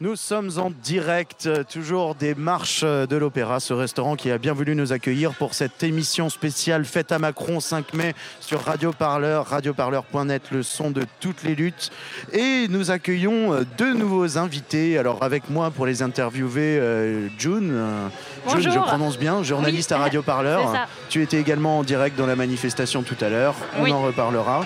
Nous sommes en direct, euh, toujours des marches euh, de l'Opéra, ce restaurant qui a bien voulu nous accueillir pour cette émission spéciale Fête à Macron 5 mai sur Radio Parleur, radioparleur.net, le son de toutes les luttes. Et nous accueillons euh, deux nouveaux invités. Alors avec moi pour les interviewer, June. June, je prononce bien, journaliste à Radio Parleur. Tu étais également en direct dans la manifestation tout à l'heure, on en reparlera.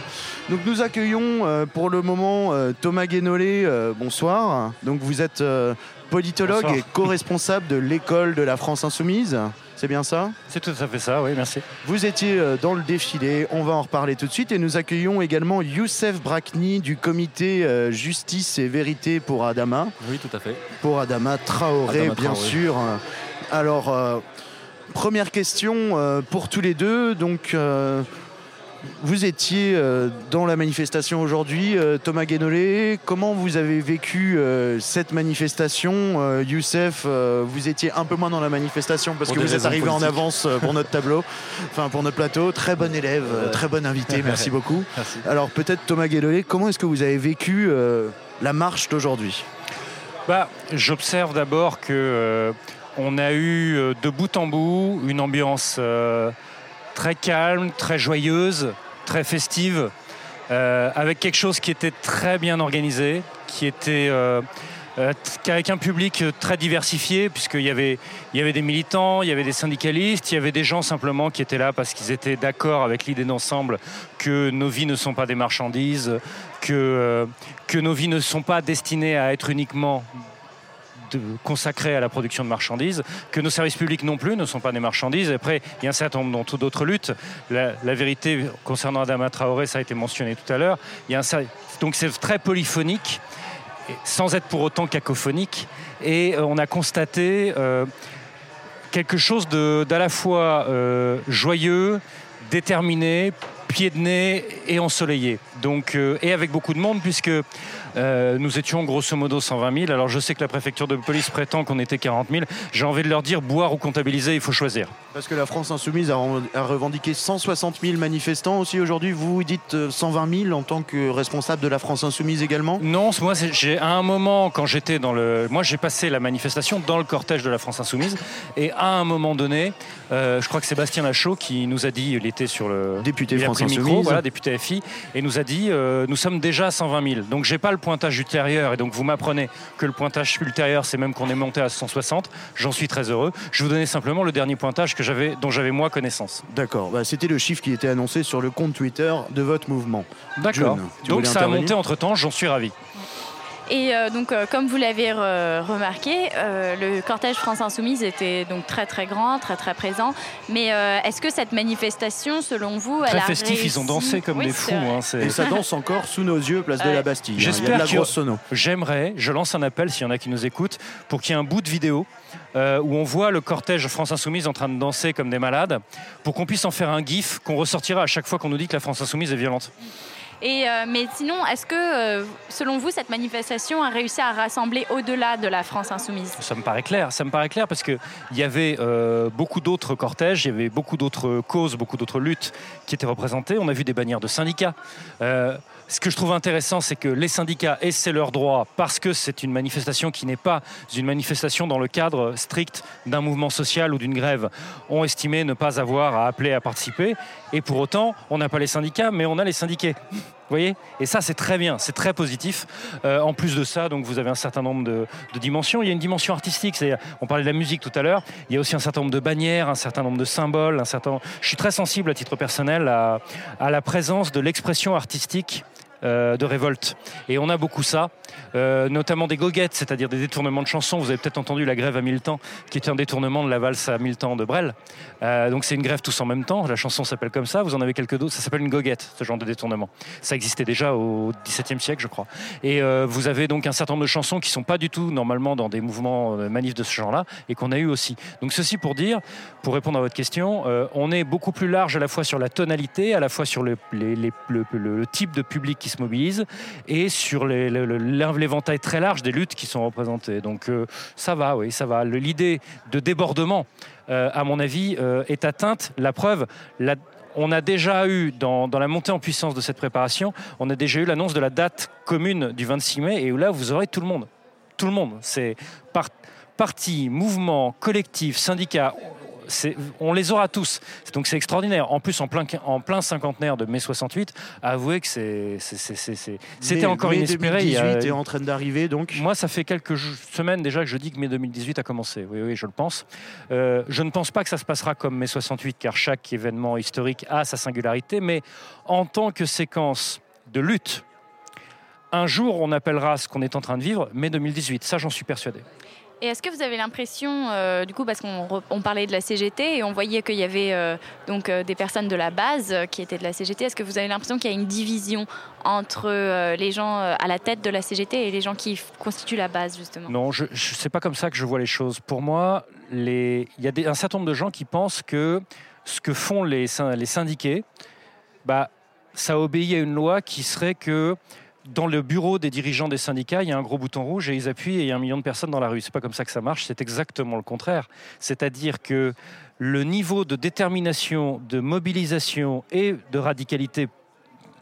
Donc nous accueillons pour le moment Thomas Guénolé, bonsoir. Donc vous êtes euh, politologue et co-responsable de l'école de la France Insoumise. C'est bien ça? C'est tout à fait ça, oui, merci. Vous étiez euh, dans le défilé, on va en reparler tout de suite. Et nous accueillons également Youssef Brakni du comité euh, Justice et Vérité pour Adama. Oui, tout à fait. Pour Adama Traoré, bien sûr. Alors, première question pour tous les deux. Donc, vous étiez euh, dans la manifestation aujourd'hui, euh, Thomas Guénolé. Comment vous avez vécu euh, cette manifestation Youssef, vous étiez un peu moins dans la manifestation parce que vous êtes arrivé en avance pour notre tableau, enfin pour notre plateau. Très bon élève, très bon invité, merci beaucoup. Alors peut-être Thomas Guénolé, comment est-ce que vous avez vécu la marche d'aujourd'hui? Bah, J'observe d'abord que on a eu de bout en bout une ambiance très calme, très joyeuse, très festive, euh, avec quelque chose qui était très bien organisé, qui était euh, euh, avec un public très diversifié, puisqu'il y avait, des militants, il y avait des syndicalistes, il y avait des gens simplement qui étaient là parce qu'ils étaient d'accord avec l'idée d'ensemble que nos vies ne sont pas des marchandises, que nos vies ne sont pas destinées à être uniquement consacrés à la production de marchandises, que nos services publics non plus ne sont pas des marchandises. Après, il y a un certain nombre d'autres luttes. La, vérité concernant Adama Traoré, ça a été mentionné tout à l'heure. Donc c'est très polyphonique, sans être pour autant cacophonique. Et euh, on a constaté euh, quelque chose d'à la fois euh, joyeux, déterminé, pied de nez et ensoleillé. Donc, et avec beaucoup de monde, puisque euh, nous étions grosso modo 120 000. Alors je sais que la préfecture de police prétend qu'on était 40 000. J'ai envie de leur dire boire ou comptabiliser, il faut choisir. Parce que la France Insoumise a, revendiqué 160 000 manifestants aussi aujourd'hui. Vous dites 120 euh, 000 en tant que responsable de la France Insoumise également? Non, moi j'ai à un moment quand j'étais dans le, moi j'ai passé la manifestation dans le cortège de la France Insoumise et à un moment donné, euh, je crois que Sébastien Lachaud qui nous a dit, il était sur le député voilà, député FI, et nous a dit nous sommes déjà à 120 000. Donc j'ai pas le pointage ultérieur, et donc vous m'apprenez que le pointage ultérieur, c'est même qu'on est monté à 160. J'en suis très heureux. Je vous donnais simplement le dernier pointage que j'avais, dont j'avais moi connaissance. D'accord. Bah, c'était le chiffre qui était annoncé sur le compte Twitter de votre mouvement. D'accord. Donc ça a monté entre temps. J'en suis ravi. Et euh, donc, euh, comme vous l'avez remarqué, euh, le cortège France Insoumise était donc très très grand, très très présent. Mais est-ce que cette manifestation, selon vous, très festif, ils ont dansé comme des fous. Hein, et ça danse encore sous nos yeux, place de la Bastille. Hein. J'espère la grosse sono. J'aimerais, je lance un appel s'il y en a qui nous écoutent, pour qu'il y ait un bout de vidéo. où on voit le cortège France Insoumise en train de danser comme des malades, pour qu'on puisse en faire un gif qu'on ressortira à chaque fois qu'on nous dit que la France Insoumise est violente. Et, euh, mais sinon, est-ce que, euh, selon vous, cette manifestation a réussi à rassembler au-delà de la France insoumise? Ça me paraît clair. Ça me paraît clair parce qu'il y avait euh, beaucoup d'autres cortèges, il y avait beaucoup d'autres causes, beaucoup d'autres luttes qui étaient représentées. On a vu des bannières de syndicats. Ce que je trouve intéressant, c'est que les syndicats, et c'est leur droit, parce que c'est une manifestation qui n'est pas une manifestation dans le cadre strict d'un mouvement social ou d'une grève, ont estimé ne pas avoir à appeler à participer. Et pour autant, on n'a pas les syndicats, mais on a les syndiqués. Vous voyez? Et ça, c'est très bien, c'est très positif. Euh, en plus de ça, donc vous avez un certain nombre de, dimensions. Il y a une dimension artistique. On parlait de la musique tout à l'heure. Il y a aussi un certain nombre de bannières, un certain nombre de symboles. Un certain... Je suis très sensible à titre personnel à, la présence de l'expression artistique de révolte. Et on a beaucoup ça, euh, notamment des goguettes, c'est-à-dire des détournements de chansons. Vous avez peut-être entendu la grève à mille temps, qui est un détournement de la valse à mille temps de Brel. Euh, donc c'est une grève tous en même temps. La chanson s'appelle comme ça. Vous en avez quelques d'autres. Ça s'appelle une goguette, ce genre de détournement. Ça existait déjà au XVIIe siècle, je crois. Et vous avez donc un certain nombre de chansons qui sont pas du tout normalement dans des mouvements manifs de ce genre-là, et qu'on a eu aussi. Donc ceci pour dire, pour répondre à votre question, on est beaucoup plus large à la fois sur la tonalité, à la fois sur le, le type de public se mobilise et sur l'éventail très large des luttes qui sont représentées. Donc euh, ça va, oui, ça va. L'idée de débordement, euh, à mon avis, euh, est atteinte. La preuve, on a déjà eu, dans, la montée en puissance de cette préparation, on a déjà eu l'annonce de la date commune du 26 mai, et là, vous aurez tout le monde tout le monde. C'est parti, mouvement, collectif, syndicat on les aura tous. Donc c'est extraordinaire. En plus, en plein, en plein cinquantenaire de mai 68, avouez que c'était encore inespéré. 2018 est en train d'arriver, donc Moi, ça fait quelques semaines déjà que je dis que mai 2018 a commencé. Oui, oui, je le pense. Euh, je ne pense pas que ça se passera comme mai 68, car chaque événement historique a sa singularité, mais en tant que séquence de lutte, un jour, on appellera ce qu'on est en train de vivre mai 2018. Ça, j'en suis persuadé. Et est-ce que vous avez l'impression, euh, du coup, parce qu'on parlait de la CGT et on voyait qu'il y avait euh, donc euh, des personnes de la base qui étaient de la CGT, est-ce que vous avez l'impression qu'il y a une division entre les gens à la tête de la CGT et les gens qui constituent la base, justement? Non, je sais pas comme ça que je vois les choses. Pour moi, il y a un certain nombre de gens qui pensent que ce que font les, les syndiqués, bah, ça obéit à une loi qui serait que dans le bureau des dirigeants des syndicats, il y a un gros bouton rouge et ils appuient et il y a un million de personnes dans la rue. C'est pas comme ça que ça marche, c'est exactement le contraire. C'est-à-dire que le niveau de détermination, de mobilisation et de radicalité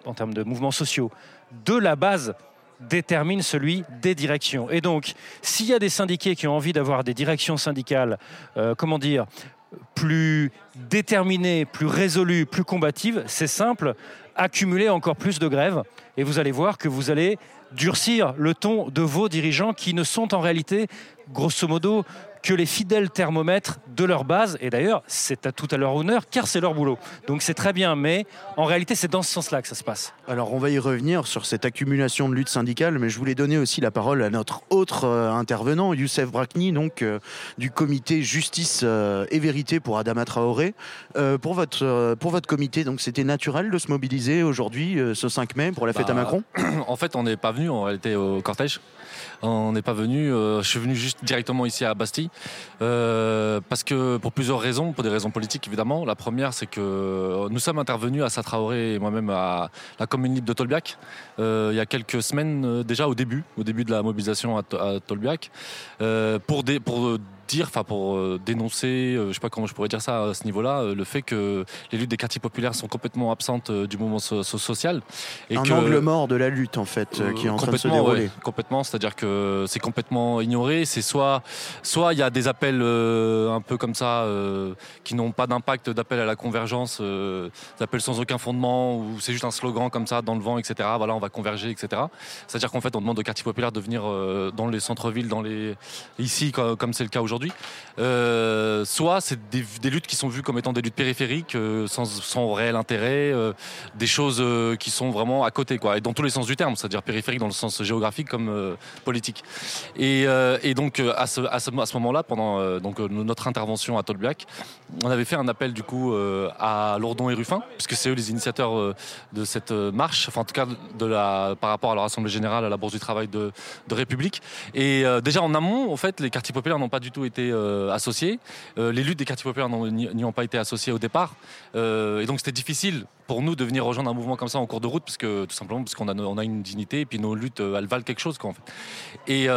en termes de mouvements sociaux de la base détermine celui des directions. Et donc, s'il y a des syndiqués qui ont envie d'avoir des directions syndicales, euh, comment dire, plus déterminées, plus résolues, plus combatives, c'est simple, accumuler encore plus de grèves. Et vous allez voir que vous allez durcir le ton de vos dirigeants qui ne sont en réalité, grosso modo, que les fidèles thermomètres de leur base. Et d'ailleurs, c'est à tout à leur honneur, car c'est leur boulot. Donc c'est très bien, mais en réalité, c'est dans ce sens-là que ça se passe. Alors on va y revenir sur cette accumulation de lutte syndicale, mais je voulais donner aussi la parole à notre autre euh, intervenant, Youssef Brakni, donc euh, du comité Justice euh, et Vérité pour Adama Traoré. pour, votre, pour votre comité, donc c'était naturel de se mobiliser aujourd'hui, ce 5 mai, pour la fête à bah, Macron? En fait, on n'est pas venu en réalité au cortège. On n'est pas venu. je suis venu juste directement ici à Bastille euh, parce que pour plusieurs raisons, pour des raisons politiques évidemment. La première, c'est que nous sommes intervenus à Satraoré et moi-même à la commune libre de Tolbiac euh, il y a quelques semaines euh, déjà au début, au début de la mobilisation à, Tolbiac, pour, des, pour dire, enfin pour euh, dénoncer, euh, je sais pas comment je pourrais dire ça à ce niveau-là, euh, le fait que les luttes des quartiers populaires sont complètement absentes du mouvement social. Et un angle mort de la lutte en fait, qui est en train de se dérouler. complètement, c'est-à-dire que c'est complètement ignoré. C'est soit, soit il y a des appels un peu comme ça qui n'ont pas d'impact d'appel à la convergence, des appels sans aucun fondement, ou c'est juste un slogan comme ça dans le vent, etc. Voilà, on va converger, etc. C'est-à-dire qu'en fait, on demande aux quartiers populaires de venir dans les centres-villes, dans les ici comme c'est le cas aujourd'hui Euh, soit c'est des, luttes qui sont vues comme étant des luttes périphériques, euh, sans, réel intérêt, euh, des choses qui sont vraiment à côté, quoi, et dans tous les sens du terme, c'est-à-dire périphérique dans le sens géographique comme politique. Et, donc à ce, à ce, moment-là, pendant donc, notre intervention à Tolbiac, on avait fait un appel du coup à Lourdon et Ruffin, puisque c'est eux les initiateurs de cette marche, enfin en tout cas de la, par rapport à leur assemblée générale à la Bourse du Travail de, de République. Et déjà en amont, en fait, les quartiers populaires n'ont pas du tout été euh, associés. Euh, les luttes des quartiers populaires n'y ont pas été associées au départ. Euh, et donc c'était difficile pour nous de venir rejoindre un mouvement comme ça en cours de route, parce que, tout simplement parce qu'on a, une dignité et puis nos luttes, elles valent quelque chose. Quoi, et,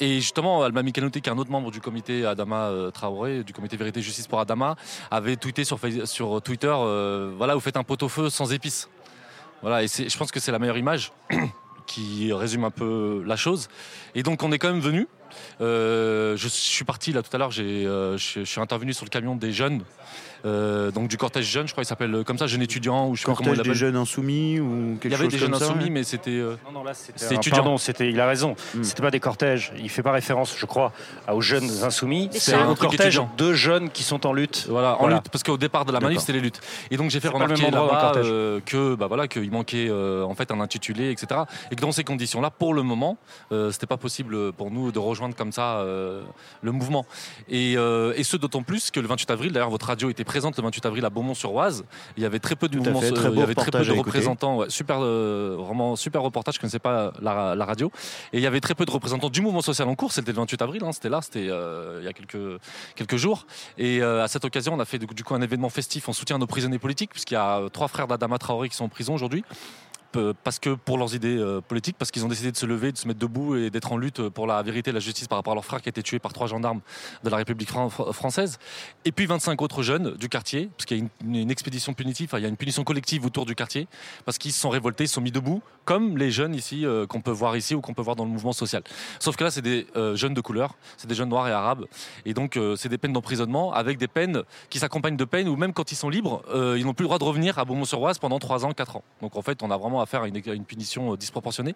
justement, Alma Mikanouté, qui est un autre membre du comité Adama Traoré, du comité Vérité Justice pour Adama, avait tweeté sur, sur Twitter voilà, vous faites un pot-au-feu sans épices. Voilà, et je pense que c'est la meilleure image qui résume un peu la chose. Et donc on est quand même venu. Euh, je suis parti là tout à l'heure, euh, je suis intervenu sur le camion des jeunes euh, donc du cortège jeune, je crois qu'il s'appelle comme ça, jeune étudiant ou je sais cortège pas comment des jeunes insoumis ou quelque chose Il y avait des jeunes insoumis, mais c'était. Euh, non, non, là c'était étudiant. c'était. Il a raison. Hmm. C'était pas des cortèges. Il fait pas référence, je crois, aux jeunes insoumis. C'est un cortège de jeunes qui sont en lutte. Voilà, en lutte, parce qu'au départ de la manif, c'était les luttes. Et donc j'ai fait remarquer là-bas que, bah voilà, qu'il manquait en fait un intitulé, etc. Et que dans ces conditions-là, pour le moment, c'était pas possible pour nous de rejoindre comme ça le mouvement. Et, et ce d'autant plus que le 28 avril, d'ailleurs, votre radio était présente le 28 avril à Beaumont-sur-Oise. Il y avait très peu de mouvements, il y avait très peu de représentants. super, euh, vraiment super reportage. Je connaissais pas la, radio. Et il y avait très peu de représentants du mouvement social en cours. C'était le 28 avril. Hein, c'était là. C'était euh, il y a quelques quelques jours. Et euh, à cette occasion, on a fait du coup un événement festif en soutien à nos prisonniers politiques, puisqu'il y a trois frères d'Adama Traoré qui sont en prison aujourd'hui parce que pour leurs idées euh, politiques, parce qu'ils ont décidé de se lever, de se mettre debout et d'être en lutte pour la vérité et la justice par rapport à leur frère qui a été tué par trois gendarmes de la République française. Et puis 25 autres jeunes du quartier, parce qu'il y a une, expédition punitive, il y a une punition collective autour du quartier, parce qu'ils se sont révoltés, ils se sont mis debout, comme les jeunes ici euh, qu'on peut voir ici ou qu'on peut voir dans le mouvement social. Sauf que là, c'est des euh, jeunes de couleur, c'est des jeunes noirs et arabes, et donc c'est des peines d'emprisonnement avec des peines qui s'accompagnent de peines où même quand ils sont libres, ils n'ont plus le droit de revenir à Beaumont-sur-Oise pendant 3 ans, 4 ans. Donc en fait, on a vraiment à une, une punition euh, disproportionnée.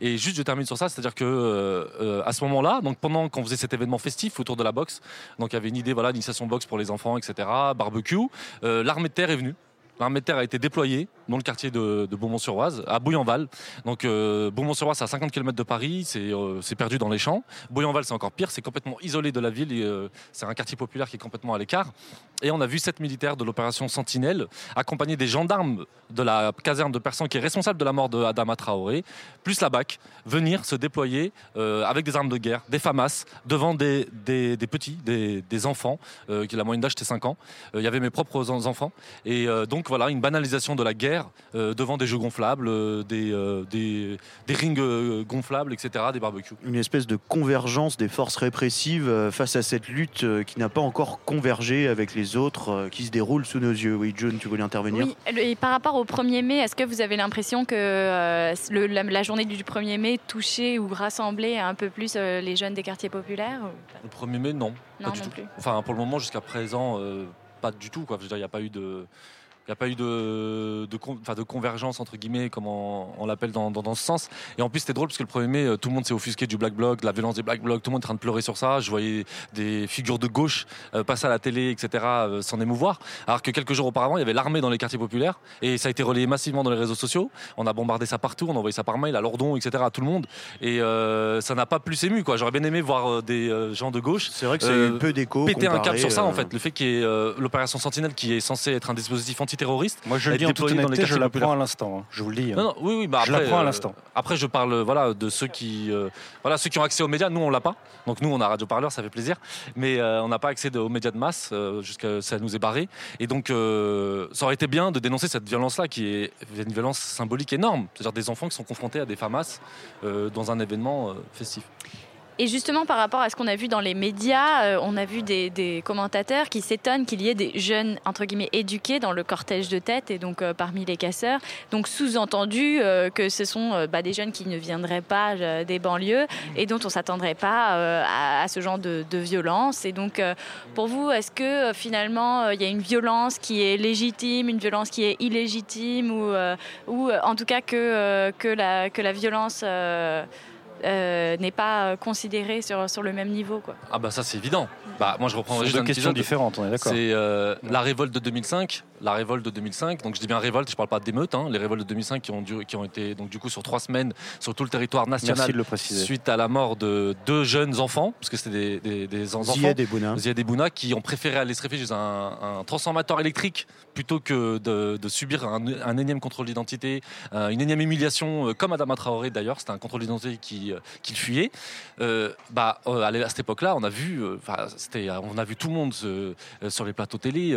Et juste, je termine sur ça, c'est-à-dire que euh, euh, ce moment-là, donc pendant qu'on faisait cet événement festif autour de la boxe, donc il y avait une idée, voilà, d'initiation boxe pour les enfants, etc., barbecue, l'armée de terre est venue. L'armée de terre a été déployée dans le quartier de, Beaumont-sur-Oise, à Bouillanval. Donc Beaumont-sur-Oise, c'est à 50 km de Paris, c'est perdu dans les champs. Bouillanval, c'est encore pire, c'est complètement isolé de la ville, c'est un quartier populaire qui est complètement à l'écart. Et on a vu sept militaires de l'opération Sentinelle, accompagnés des gendarmes de la caserne de Persan, qui est responsable de la mort de Adama Traoré, plus la BAC, venir se déployer euh, avec des armes de guerre, des FAMAS, devant des, petits, des, des enfants, euh, qui la moyenne d'âge était 5 ans. Euh, il y avait mes propres enfants. Et donc voilà, une banalisation de la guerre devant des jeux gonflables, des, des, des, rings gonflables, etc., des barbecues. Une espèce de convergence des forces répressives face à cette lutte qui n'a pas encore convergé avec les autres euh, qui se déroulent sous nos yeux. Oui, June, tu voulais intervenir Oui, et par rapport au 1er mai, est-ce que vous avez l'impression que euh, la, journée du 1er mai touchait ou rassemblait un peu plus euh, les jeunes des quartiers populaires Le 1er mai, non. Non, non plus. Enfin, pour le moment, jusqu'à présent, pas du tout. Quoi. il n'y a pas eu de il n'y a pas eu de, de, de, convergence, entre guillemets, comme on, l'appelle dans, dans, ce sens. Et en plus, c'était drôle parce que le 1er mai, euh, tout le monde s'est offusqué du Black Bloc, de la violence des Black Blocs, tout le monde est en train de pleurer sur ça. Je voyais des figures de gauche euh, passer à la télé, etc., euh, s'en émouvoir. Alors que quelques jours auparavant, il y avait l'armée dans les quartiers populaires et ça a été relayé massivement dans les réseaux sociaux. On a bombardé ça partout, on a envoyé ça par mail à Lordon, etc., à tout le monde. Et ça n'a pas plus ému, quoi. J'aurais bien aimé voir des gens de gauche. C'est vrai que c'est un peu d'écho. Péter un cap sur ça, en fait. Le fait qu'il y ait l'opération Sentinelle qui est censée être un dispositif antiterroriste. Moi, je le dis en toute honnêteté, je l'apprends à l'instant. Hein. Je vous le dis. Hein. Non, non, oui, oui, bah après, je l'apprends à euh, l'instant. après, je parle voilà, de ceux qui, euh, voilà, ceux qui ont accès aux médias. Nous, on l'a pas. Donc, nous, on a Radio Parleur, ça fait plaisir. Mais euh, on n'a pas accès aux médias de masse, jusqu'à ça nous est barré. Et donc, ça aurait été bien de dénoncer cette violence-là, qui est une violence symbolique énorme. C'est-à-dire des enfants qui sont confrontés à des FAMAS dans un événement festif. Et justement, par rapport à ce qu'on a vu dans les médias, euh, on a vu des, commentateurs qui s'étonnent qu'il y ait des jeunes, entre guillemets, éduqués dans le cortège de tête et donc euh, parmi les casseurs. Donc, sous-entendu euh, que ce sont bah, des jeunes qui ne viendraient pas des banlieues et dont on ne s'attendrait pas à, ce genre de, violence. Et donc, pour vous, est-ce que finalement, il y a une violence qui est légitime, une violence qui est illégitime ou, ou en tout cas que, que, la, que la violence euh, n'est pas considéré sur, sur le même niveau. Quoi. Ah bah ça c'est évident. Bah, moi je reprends juste deux questions différentes, on est d'accord. C'est euh, la révolte de 2005. La révolte de 2005. Donc je dis bien révolte, je parle pas d'émeute. Hein, les révoltes de 2005 qui ont, qui ont été donc du coup sur trois semaines sur tout le territoire national. de le préciser. Suite à la mort de deux jeunes enfants, parce que c'était des, des, des enfants. Ziad et Bouna. qui ont préféré aller se réfugier dans un, un transformateur électrique plutôt que de, de subir un, un, énième contrôle d'identité, euh, une énième humiliation, comme Adama Traoré d'ailleurs. C'était un contrôle d'identité qui euh, qu'il fuyait. Euh, bah, euh, à cette époque-là, on a vu, c'était, on a vu tout le monde sur les plateaux télé,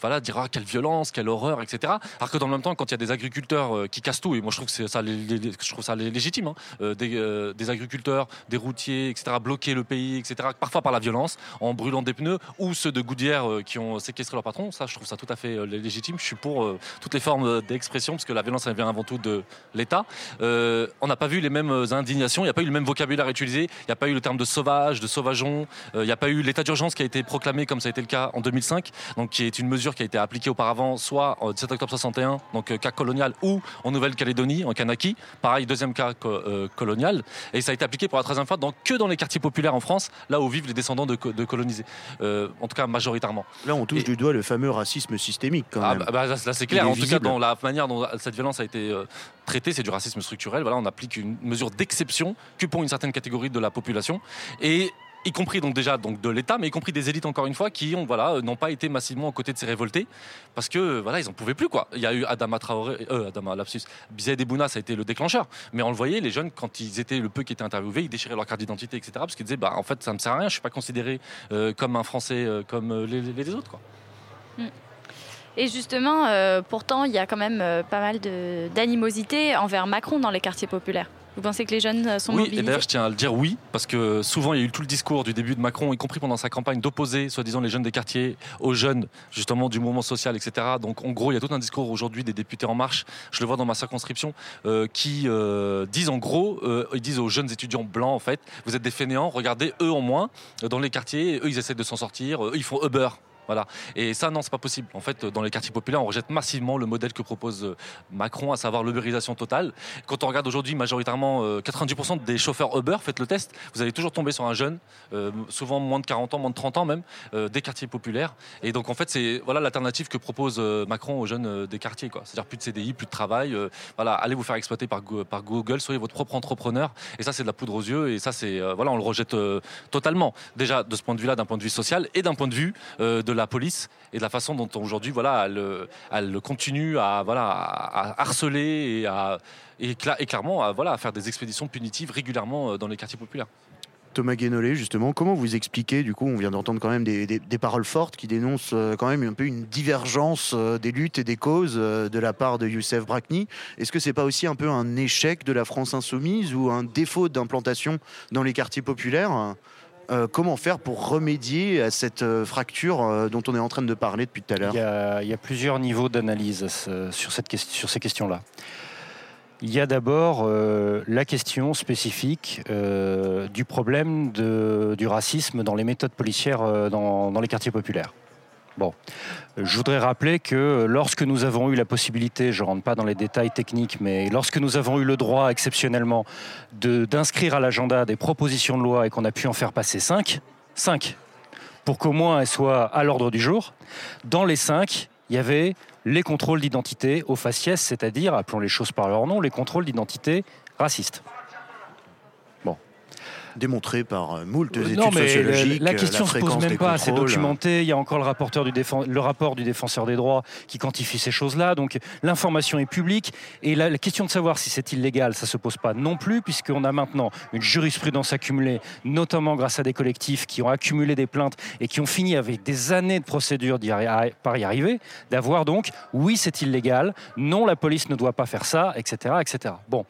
voilà, dire ah, quelle violence, quelle horreur, etc. Alors que dans le même temps, quand il y a des agriculteurs qui cassent tout, et moi je trouve que ça, je trouve ça légitime, hein, des, agriculteurs, des routiers, etc., bloquer le pays, etc., parfois par la violence, en brûlant des pneus, ou ceux de Goodyear qui ont séquestré leur patron, ça, je trouve ça tout à fait légitime. Je suis pour toutes les formes d'expression, parce que la violence, vient avant tout de l'État. on n'a pas vu les mêmes indignations, pas eu le même vocabulaire utilisé. Il n'y a pas eu le terme de sauvage, de sauvageon. Euh, il n'y a pas eu l'état d'urgence qui a été proclamé comme ça a été le cas en 2005, donc qui est une mesure qui a été appliquée auparavant, soit en 17 octobre 61, donc euh, cas colonial, ou en Nouvelle-Calédonie, en Kanaki. Pareil, deuxième cas euh, colonial. Et ça a été appliqué pour la troisième fois dans, que dans les quartiers populaires en France, là où vivent les descendants de, colonisés. en tout cas, majoritairement. Là, on touche du doigt le fameux racisme systémique, quand ah, même. Bah, là, c'est clair. en tout cas, dans la manière dont cette violence a été traitée, c'est du racisme structurel. Voilà, on applique une mesure d'exception que pour une certaine catégorie de la population. Et y compris donc déjà donc de l'État, mais y compris des élites encore une fois qui ont voilà n'ont pas été massivement aux côtés de ces révoltés parce que voilà ils en pouvaient plus quoi. Il y a eu Adama Traoré, euh, Adama Lapsus, Bizet Bouna, ça a été le déclencheur. Mais on le voyait les jeunes quand ils étaient le peu qui étaient interviewés, ils déchiraient leur carte d'identité etc. parce qu'ils disaient bah en fait ça me sert à rien, je suis pas considéré euh, comme un Français euh, comme les, les, autres quoi. Mm. Et justement, pourtant, il y a quand même pas mal d'animosité envers Macron dans les quartiers populaires. Vous pensez que les jeunes euh, sont oui, et d'ailleurs, je tiens à le dire oui, parce que souvent, il y a eu tout le discours du début de Macron, y compris pendant sa campagne, d'opposer, soi-disant, les jeunes des quartiers aux jeunes, justement, du mouvement social, etc. Donc, en gros, il y a tout un discours aujourd'hui des députés En Marche, je le vois dans ma circonscription, euh, qui euh, disent en gros, ils disent aux jeunes étudiants blancs, en fait, vous êtes des fainéants, regardez, eux en moins, dans les quartiers, eux, ils essaient de s'en sortir, eux, ils font Uber. Et ça, non, c'est pas possible. En fait, dans les quartiers populaires, on rejette massivement le modèle que propose euh, Macron, à savoir l'ubérisation totale. Quand on regarde aujourd'hui, majoritairement, 90% euh, des chauffeurs Uber, faites le test, vous allez toujours tomber sur un jeune, euh, souvent moins de 40 ans, moins de 30 ans même, des quartiers populaires. Et donc, en fait, c'est voilà l'alternative que propose Macron aux jeunes des quartiers. C'est-à-dire plus de CDI, plus de travail. voilà, allez vous faire exploiter par, par Google, soyez votre propre entrepreneur. Et ça, c'est de la poudre aux yeux. Et ça, c'est voilà, on le rejette totalement. Déjà, de ce point de vue-là, d'un point de vue social et d'un point de vue de la police et de la façon dont aujourd'hui voilà, elle, continue à, voilà, harceler et, clairement à, voilà, faire des expéditions punitives régulièrement euh, dans les quartiers populaires. Thomas Guénolé, justement, comment vous expliquez, du coup, on vient d'entendre quand même des, paroles fortes qui dénoncent euh, quand même un peu une divergence euh, des luttes et des causes de la part de Youssef Brakni. Est-ce que c'est pas aussi un peu un échec de la France insoumise ou un défaut d'implantation dans les quartiers populaires? Euh, comment faire pour remédier à cette euh, fracture euh, dont on est en train de parler depuis tout à l'heure il, y a plusieurs niveaux d'analyse sur, sur, ces questions-là. Il y a d'abord la question spécifique du problème du racisme dans les méthodes policières dans les quartiers populaires. Bon, je voudrais rappeler que lorsque nous avons eu la possibilité, je ne rentre pas dans les détails techniques, mais lorsque nous avons eu le droit exceptionnellement d'inscrire à l'agenda des propositions de loi et qu'on a pu en faire passer cinq, cinq, pour qu'au moins elles soient à l'ordre du jour, dans les cinq, il y avait les contrôles d'identité au faciès, c'est-à-dire, appelons les choses par leur nom, les contrôles d'identité racistes démontré par euh, moult études non, mais sociologiques. La, question ne se pose même pas, c'est documenté. Il y a encore le, rapporteur du le rapport du défenseur des droits qui quantifie ces choses-là. Donc l'information est publique. Et la, question de savoir si c'est illégal, ça ne se pose pas non plus, puisqu'on a maintenant une jurisprudence accumulée, notamment grâce à des collectifs qui ont accumulé des plaintes et qui ont fini avec des années de procédure par y arriver, d'avoir donc, oui, c'est illégal, non, la police ne doit pas faire ça, etc. etc. Bon.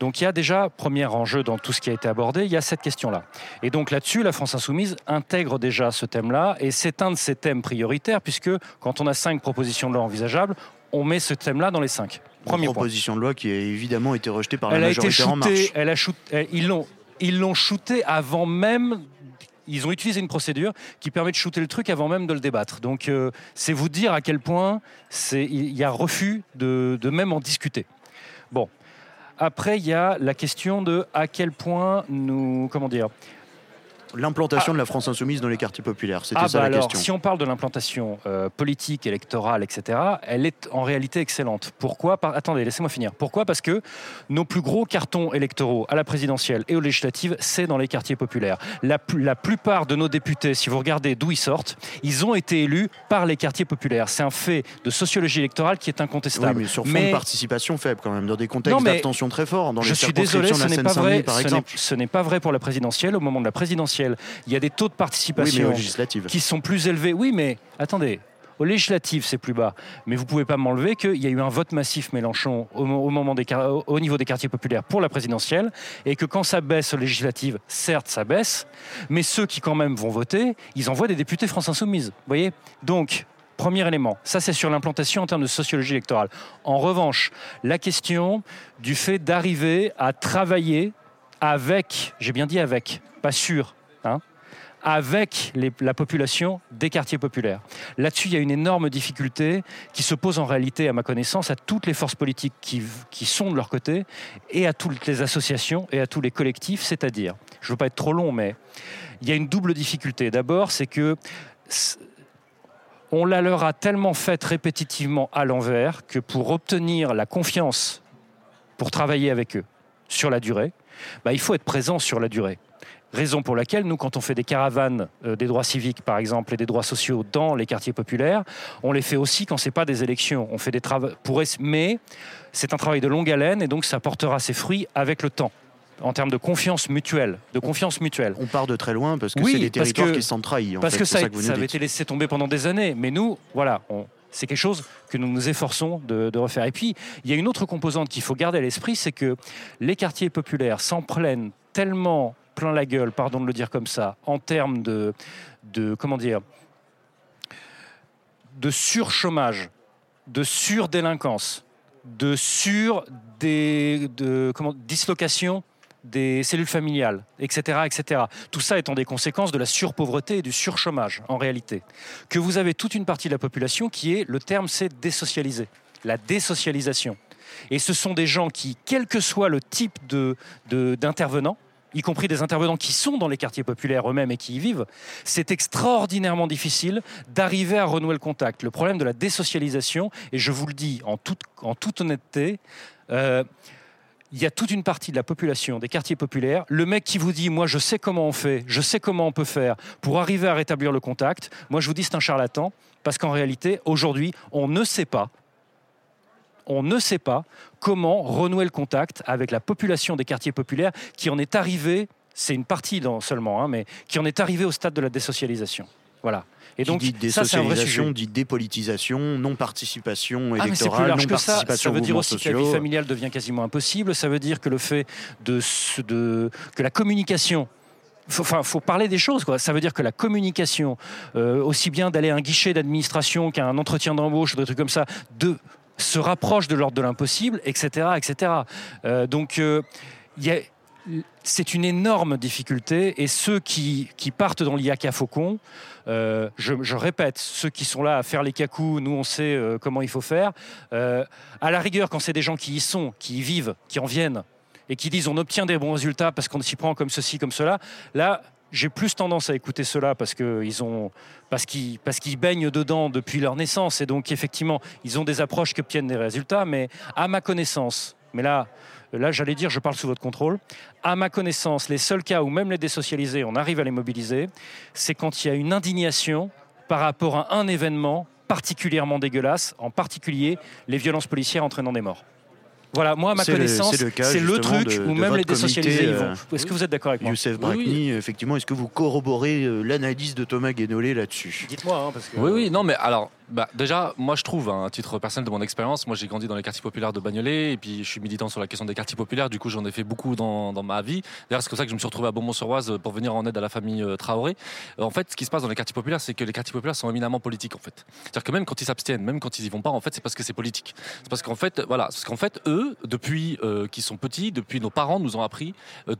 Donc il y a déjà, premier enjeu dans tout ce qui a été abordé, il y a cette question-là. Et donc là-dessus, la France insoumise intègre déjà ce thème-là, et c'est un de ses thèmes prioritaires, puisque quand on a cinq propositions de loi envisageables, on met ce thème-là dans les cinq. Une proposition de loi qui a évidemment été rejetée par la majorité en marche. Elle a ils l'ont, ils l'ont shooté avant même ils ont utilisé une procédure qui permet de shooter le truc avant même de le débattre. Donc euh, c'est vous dire à quel point il y a refus de, de, même en discuter. Bon, après, il y a la question de à quel point nous, comment dire, L'implantation de la France insoumise dans les quartiers populaires, c'était ah, ça bah la question. Si on parle de l'implantation euh, politique, électorale, etc., elle est en réalité excellente. Pourquoi? Attendez, laissez-moi finir. Pourquoi? Parce que nos plus gros cartons électoraux à la présidentielle et aux législatives, c'est dans les quartiers populaires. La, la plupart de nos députés, si vous regardez d'où ils sortent, ils ont été élus par les quartiers populaires. C'est un fait de sociologie électorale qui est incontestable. Oui, mais sur fond de participation faible quand même, dans des contextes d'abstention très forts, dans je suis désolé, ce n'est pas vrai. Ce n'est pas vrai pour la présidentielle. Au moment de la présidentielle il y a des taux de participation qui sont plus élevés. Oui, mais attendez, aux législatives, c'est plus bas. Mais vous ne pouvez pas m'enlever qu'il y a eu un vote massif Mélenchon au, moment des, au niveau des quartiers populaires pour la présidentielle et que quand ça baisse aux législatives, certes, ça baisse, mais ceux qui quand même vont voter, ils envoient des députés France Insoumise. Vous voyez? Donc, premier élément, ça c'est sur l'implantation en termes de sociologie électorale. En revanche, la question du fait d'arriver à travailler avec, j'ai bien dit avec, pas sûr, avec la population des quartiers populaires. Là-dessus, il y a une énorme difficulté qui se pose en réalité, à ma connaissance, à toutes les forces politiques qui, qui sont de leur côté et à toutes les associations et à tous les collectifs, c'est-à-dire, je ne veux pas être trop long, mais il y a une double difficulté. D'abord, c'est que on la leur a tellement faite répétitivement à l'envers que pour obtenir la confiance pour travailler avec eux sur la durée, bah, il faut être présent sur la durée. Raison pour laquelle, nous, quand on fait des caravanes euh, des droits civiques, par exemple, et des droits sociaux dans les quartiers populaires, on les fait aussi quand ce n'est pas des élections. On fait des travaux pour... Mais c'est un travail de longue haleine et donc ça portera ses fruits avec le temps en termes de confiance mutuelle, de confiance mutuelle. On part de très loin parce que c'est des territoires qui sont trahis. parce que ça, ça, avait été laissé tomber pendant des années. Mais nous, voilà, C'est quelque chose que nous nous efforçons de, de, refaire. Et puis, il y a une autre composante qu'il faut garder à l'esprit, c'est que les quartiers populaires s'en prennent tellement plein la gueule, pardon de le dire comme ça, en termes de, de comment dire, de surchômage, de surdélinquance, de sur des de, comment, dislocation des cellules familiales, etc., etc. Tout ça étant des conséquences de la surpauvreté et du surchômage, en réalité. Que vous avez toute une partie de la population qui est, le terme c'est désocialisé, la désocialisation. Et ce sont des gens qui, quel que soit le type d'intervenant, de, y compris des intervenants qui sont dans les quartiers populaires eux-mêmes et qui y vivent, c'est extraordinairement difficile d'arriver à renouer le contact. Le problème de la désocialisation, et je vous le dis en toute, honnêteté, euh, il y a toute une partie de la population des quartiers populaires, le mec qui vous dit moi je sais comment on fait, je sais comment on peut faire pour arriver à rétablir le contact, moi je vous dis c'est un charlatan parce qu'en réalité aujourd'hui on ne sait pas on ne sait pas comment renouer le contact avec la population des quartiers populaires qui en est arrivée, c'est une partie seulement, hein, mais qui en est arrivée au stade de la désocialisation. Voilà. Et donc, dit désocialisation, dit dépolitisation, non-participation ah, électorale, non-participation ça. ça veut dire aussi que la vie familiale devient quasiment impossible. Ça veut dire que le fait de, de que la communication Enfin, faut parler des choses. Quoi. Ça veut dire que la communication, euh, aussi bien d'aller à un guichet d'administration qu'à un entretien d'embauche ou des trucs comme ça, de, se rapproche de l'ordre de l'impossible, etc. etc. Euh, donc, euh, c'est une énorme difficulté et ceux qui, qui partent dans l'IAC à Faucon, euh, je, répète, ceux qui sont là à faire les cacous, nous on sait comment il faut faire. à la rigueur, quand c'est des gens qui y sont, qui y vivent, qui en viennent et qui disent on obtient des bons résultats parce qu'on s'y prend comme ceci, comme cela, là j'ai plus tendance à écouter cela parce qu'ils ont parce qu'ils baignent dedans depuis leur naissance. Et donc effectivement ils ont des approches qui obtiennent des résultats. Mais à ma connaissance mais là là j'allais dire je parle sous votre contrôle. À ma connaissance les seuls cas où même les désocialisés on arrive à les mobiliser c'est quand il y a une indignation par rapport à un événement particulièrement dégueulasse en particulier les violences policières entraînant des morts voilà, moi, à ma connaissance, c'est le, truc où même les désocialisés y vont. Euh, est-ce que vous êtes d'accord avec moi Youssef Brakni, effectivement, est-ce que vous corroborez euh, l'analyse de Thomas Guénolé là-dessus? Dites-moi, hein, parce que... Oui, oui, non, mais alors, bah, déjà, moi je trouve, hein, à titre personnel de mon expérience, moi j'ai grandi dans les quartiers populaires de Bagnolet et puis je suis militant sur la question des quartiers populaires, du coup j'en ai fait beaucoup dans, dans ma vie. D'ailleurs, c'est comme ça que je me suis retrouvé à Beaumont-sur-Oise pour venir en aide à la famille euh, Traoré. Euh, en fait, ce qui se passe dans les quartiers populaires, c'est que les quartiers populaires sont éminemment politiques en fait. C'est-à-dire que même quand ils s'abstiennent, même quand ils y vont pas, en fait, c'est parce que c'est politique. C'est parce qu'en fait, voilà, parce qu'en fait, eux, depuis euh, qu'ils sont petits, depuis nos parents, nous ont appris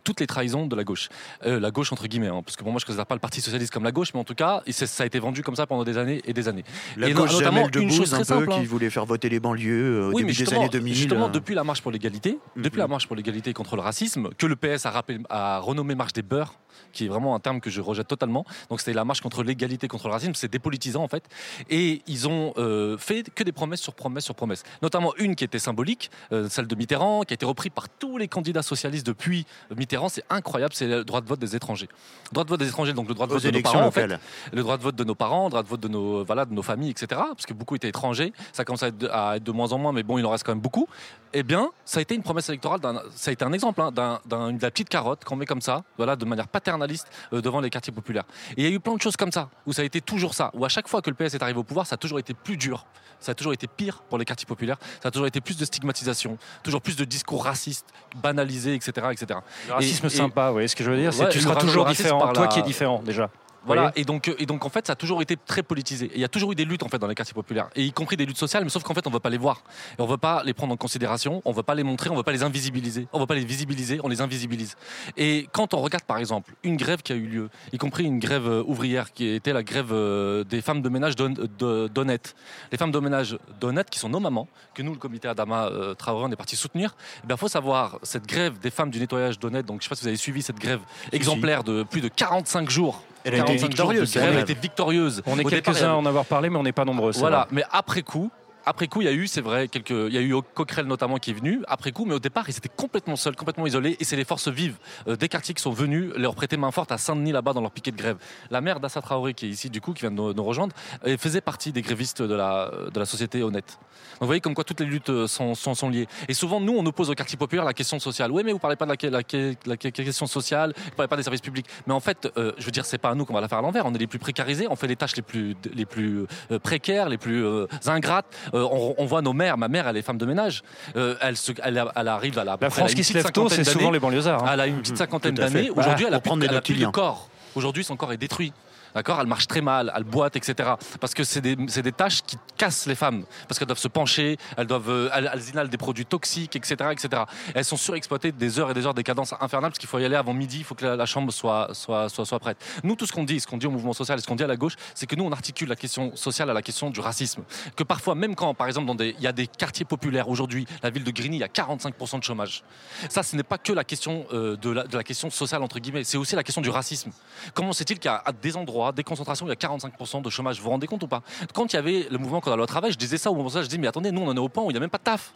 toutes les trahisons de la gauche. la gauche entre guillemets, hein, parce que bon, moi je ne considère pas le Parti socialiste comme la gauche, mais en tout cas, ça a été vendu comme ça pendant des années et des années. La gauche notamment une un peu, qui hein. voulait faire voter les banlieues euh, au début des années 2000. Justement, euh. depuis la marche pour l'égalité, mhm. depuis la marche pour l'égalité contre le racisme, que le PS a, rappelé, a renommé marche des beurs, qui est vraiment un terme que je rejette totalement. Donc c'était la marche contre l'égalité, contre le racisme, c'est dépolitisant en fait. Et ils ont euh, fait que des promesses sur promesses sur promesses. Notamment une qui était symbolique, celle de Mitterrand, qui a été reprise par tous les candidats socialistes depuis Mitterrand. C'est incroyable, c'est le droit de vote des étrangers. Le droit de vote des étrangers, donc le droit de vote de nos parents, en fait, le droit de vote de nos parents, le droit de vote de nos, voilà, de nos familles, etc. Parce que beaucoup étaient étrangers ça commence à être, de, moins en moins, mais bon, il en reste quand même beaucoup. Eh bien, ça a été une promesse électorale, ça a été un exemple hein, d'un, de la petite carotte qu'on met comme ça, voilà, de manière paternaliste euh, devant les quartiers populaires. Et il y a eu plein de choses comme ça, où ça a été toujours ça, où à chaque fois que le PS est arrivé au pouvoir, ça a toujours été plus dur, ça a toujours été pire pour les quartiers populaires, ça a toujours été plus de stigmatisation, toujours plus de discours racistes, banalisés, etc. etc. Le racisme sympa, oui, ce que je veux dire, c'est que tu seras toujours différent, toi qui es différent déjà. Voilà, et donc, et donc en fait, ça a toujours été très politisé. il y a toujours eu des luttes en fait dans les quartiers populaires, et y compris des luttes sociales, mais sauf qu'en fait, on ne veut pas les voir. Et on ne veut pas les prendre en considération, on ne veut pas les montrer, on ne veut pas les invisibiliser. On ne veut pas les visibiliser, on les invisibilise. Et quand on regarde par exemple une grève qui a eu lieu, y compris une grève euh, ouvrière qui était la grève euh, des femmes de ménage d'Honnête. Les femmes de ménage d'Honnête, qui sont nos mamans, que nous, le comité Adama euh, Traoré, on est parti soutenir, il eh bien, faut savoir, cette grève des femmes du nettoyage d'Honnête, donc je ne sais pas si vous avez suivi cette grève exemplaire de plus de 45 jours elle a été victorieuse. Elle a été victorieuse. On est quelques-uns à en avoir parlé, mais on n'est pas nombreux. Voilà, mais après coup, après coup, il y a eu, c'est vrai, quelques, il y a eu Coquerel notamment qui est venu après coup, mais au départ, ils étaient complètement seuls, complètement isolés, et c'est les forces vives euh, des quartiers qui sont venus leur prêter main forte à Saint-Denis là-bas dans leur piquet de grève. La mère d'Assa Traoré, qui est ici du coup, qui vient de nous, rejoindre, elle faisait partie des grévistes de la, de la société honnête. Donc vous voyez comme quoi toutes les luttes euh, sont, liées. Et souvent, nous, on oppose au quartier populaire la question sociale. Oui, mais vous parlez pas de la, question sociale, vous parlez pas des services publics. Mais en fait, euh, je veux dire, c'est pas à nous qu'on va la faire à l'envers. On est les plus précarisés, on fait les tâches les plus, euh, précaires, les plus euh, ingrates. Euh, on, on, voit nos mères. Ma mère, elle est femme de ménage. Euh, elle, se, elle, elle, arrive à la. La France qui se lève tôt, c'est souvent les banlieusards. Hein. Elle a une petite cinquantaine d'années. Aujourd'hui, elle a plus, elle a plus de corps. Aujourd'hui, son corps est détruit. D'accord? Elle marche très mal, elle boite, etc. Parce que c'est des, des, tâches qui cassent les femmes. Parce qu'elles doivent se pencher, elles doivent, euh, elles, inhalent des produits toxiques, etc., etc. Elles sont surexploitées des heures et des heures, des cadences infernales, parce qu'il faut y aller avant midi, il faut que la, chambre soit, soit, soit, soit, prête. Nous, tout ce qu'on dit, ce qu'on dit au mouvement social et ce qu'on dit à la gauche, c'est que nous, on articule la question sociale à la question du racisme. Que parfois, même quand, par exemple, il y a des quartiers populaires aujourd'hui, la ville de Grigny, il y a 45% de chômage. Ça, ce n'est pas que la question euh, de la question sociale, entre guillemets, c'est aussi la question du racisme. Comment c'est-il qu'à des endroits, des concentrations, il y a 45% de chômage. Vous vous rendez compte ou pas? Quand il y avait le mouvement contre la loi travail, je disais ça au moment où je dis mais attendez, nous on en est au point où il n'y a même pas de taf.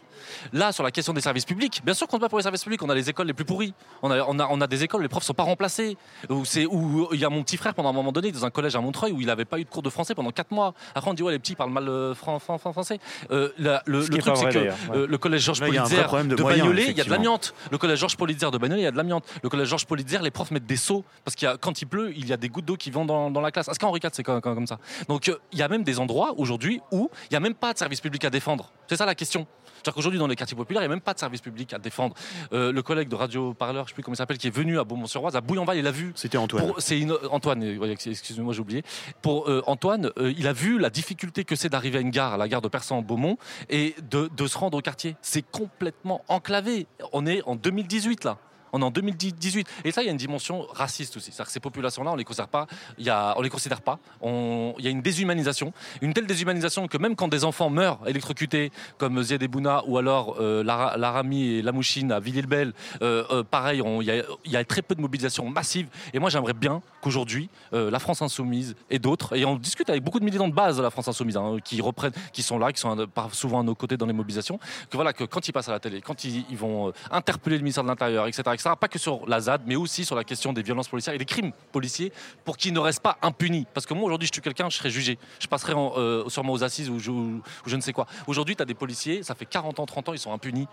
Là, sur la question des services publics, bien sûr qu'on ne pas pour les services publics, on a les écoles les plus pourries. On a, on a, on a des écoles les profs ne sont pas remplacés. Où, où il y a mon petit frère pendant un moment donné dans un collège à Montreuil où il n'avait pas eu de cours de français pendant 4 mois. Après on dit ouais les petits parlent mal euh, fran fran français. Euh, la, le, le truc c'est que ouais. euh, le collège Georges Politzer de, de Bagnolet, il y a de l'amiante. Le collège Georges Politzer de Bagnolet, il y a de l'amiante. Le collège Georges Politzer, les profs mettent des seaux parce qu'il quand il pleut, il y a des gouttes d'eau qui vont dans, dans la classe. Est-ce qu'Henri IV c'est comme, comme ça Donc il y a même des endroits aujourd'hui où il n'y a même pas de service public à défendre. C'est ça la question. C'est-à-dire qu'aujourd'hui, dans les quartiers populaires, il n'y a même pas de service public à défendre. Euh, le collègue de Radio Parleur, je ne sais plus comment il s'appelle, qui est venu à Beaumont-sur-Oise, à Bouillonval, il a vu. C'était Antoine. C'est une... Antoine, excusez-moi, j'ai oublié. Pour euh, Antoine, euh, il a vu la difficulté que c'est d'arriver à une gare, à la gare de Persan-Beaumont, et de, de se rendre au quartier. C'est complètement enclavé. On est en 2018 là on est en 2018. Et ça, il y a une dimension raciste aussi. C'est-à-dire que ces populations-là, on les les considère pas. Il y a une déshumanisation, une telle déshumanisation que même quand des enfants meurent électrocutés, comme Ziad Ebouna ou alors euh, Larami et Lamouchine à Villiers-le-Bel, euh, euh, pareil, on, il, y a, il, y a, très peu de mobilisation massive. Et moi, j'aimerais bien qu'aujourd'hui, euh, la France Insoumise et d'autres, et on discute avec beaucoup de militants de base de la France Insoumise, hein, qui reprennent, qui sont là, qui sont souvent à nos côtés dans les mobilisations, que voilà, que quand ils passent à la télé, quand ils, ils vont interpeller le ministère de l'Intérieur, etc., etc., pas que sur la ZAD, mais aussi sur la question des violences policières et des crimes policiers, pour qu'ils ne restent pas impunis. Parce que moi, aujourd'hui, je tue quelqu'un, je serai jugé. Je passerai en, euh, sûrement aux assises ou je, ne sais quoi. Aujourd'hui, tu as des policiers, ça fait 40 ans, 30 ans, ils sont impunis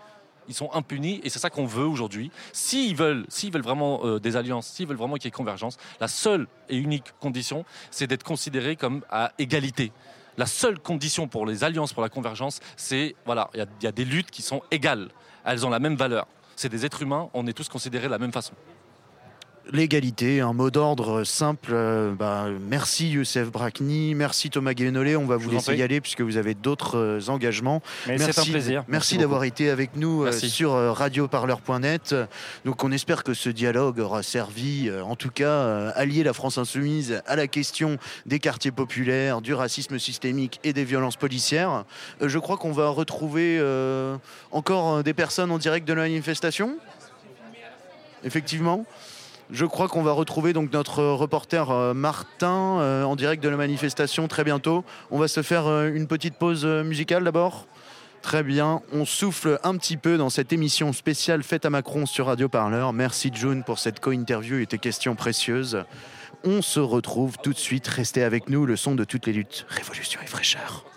ils sont impunis et c'est ça qu'on veut aujourd'hui. S'ils veulent, s'ils veulent vraiment euh, des alliances, s'ils veulent vraiment qu'il y ait convergence, la seule et unique condition, c'est d'être considéré comme à égalité. La seule condition pour les alliances, pour la convergence, c'est voilà, il y, a des luttes qui sont égales. Elles ont la même valeur c'est des êtres humains, on est tous considérés de la même façon. L'égalité, un mot d'ordre simple. Euh, bah, merci Youssef Brakni, merci Thomas Guénolé. On va vous, vous laisser y aller puisque vous avez d'autres euh, engagements. C'est un plaisir. Merci, merci d'avoir été avec nous euh, sur radioparleur.net. Donc on espère que ce dialogue aura servi, en tout cas, allier la France insoumise à la question des quartiers populaires, du racisme systémique et des violences policières. je crois qu'on va retrouver encore des personnes en direct de la manifestation? Effectivement? Je crois qu'on va retrouver donc notre reporter euh, Martin euh, en direct de la manifestation très bientôt. On va se faire euh, une petite pause musicale d'abord. Très bien, on souffle un petit peu dans cette émission spéciale faite à Macron sur Radio Parleur. Merci June pour cette co-interview et tes questions précieuses. On se retrouve tout de suite, restez avec nous, le son de toutes les luttes, révolution et fraîcheur.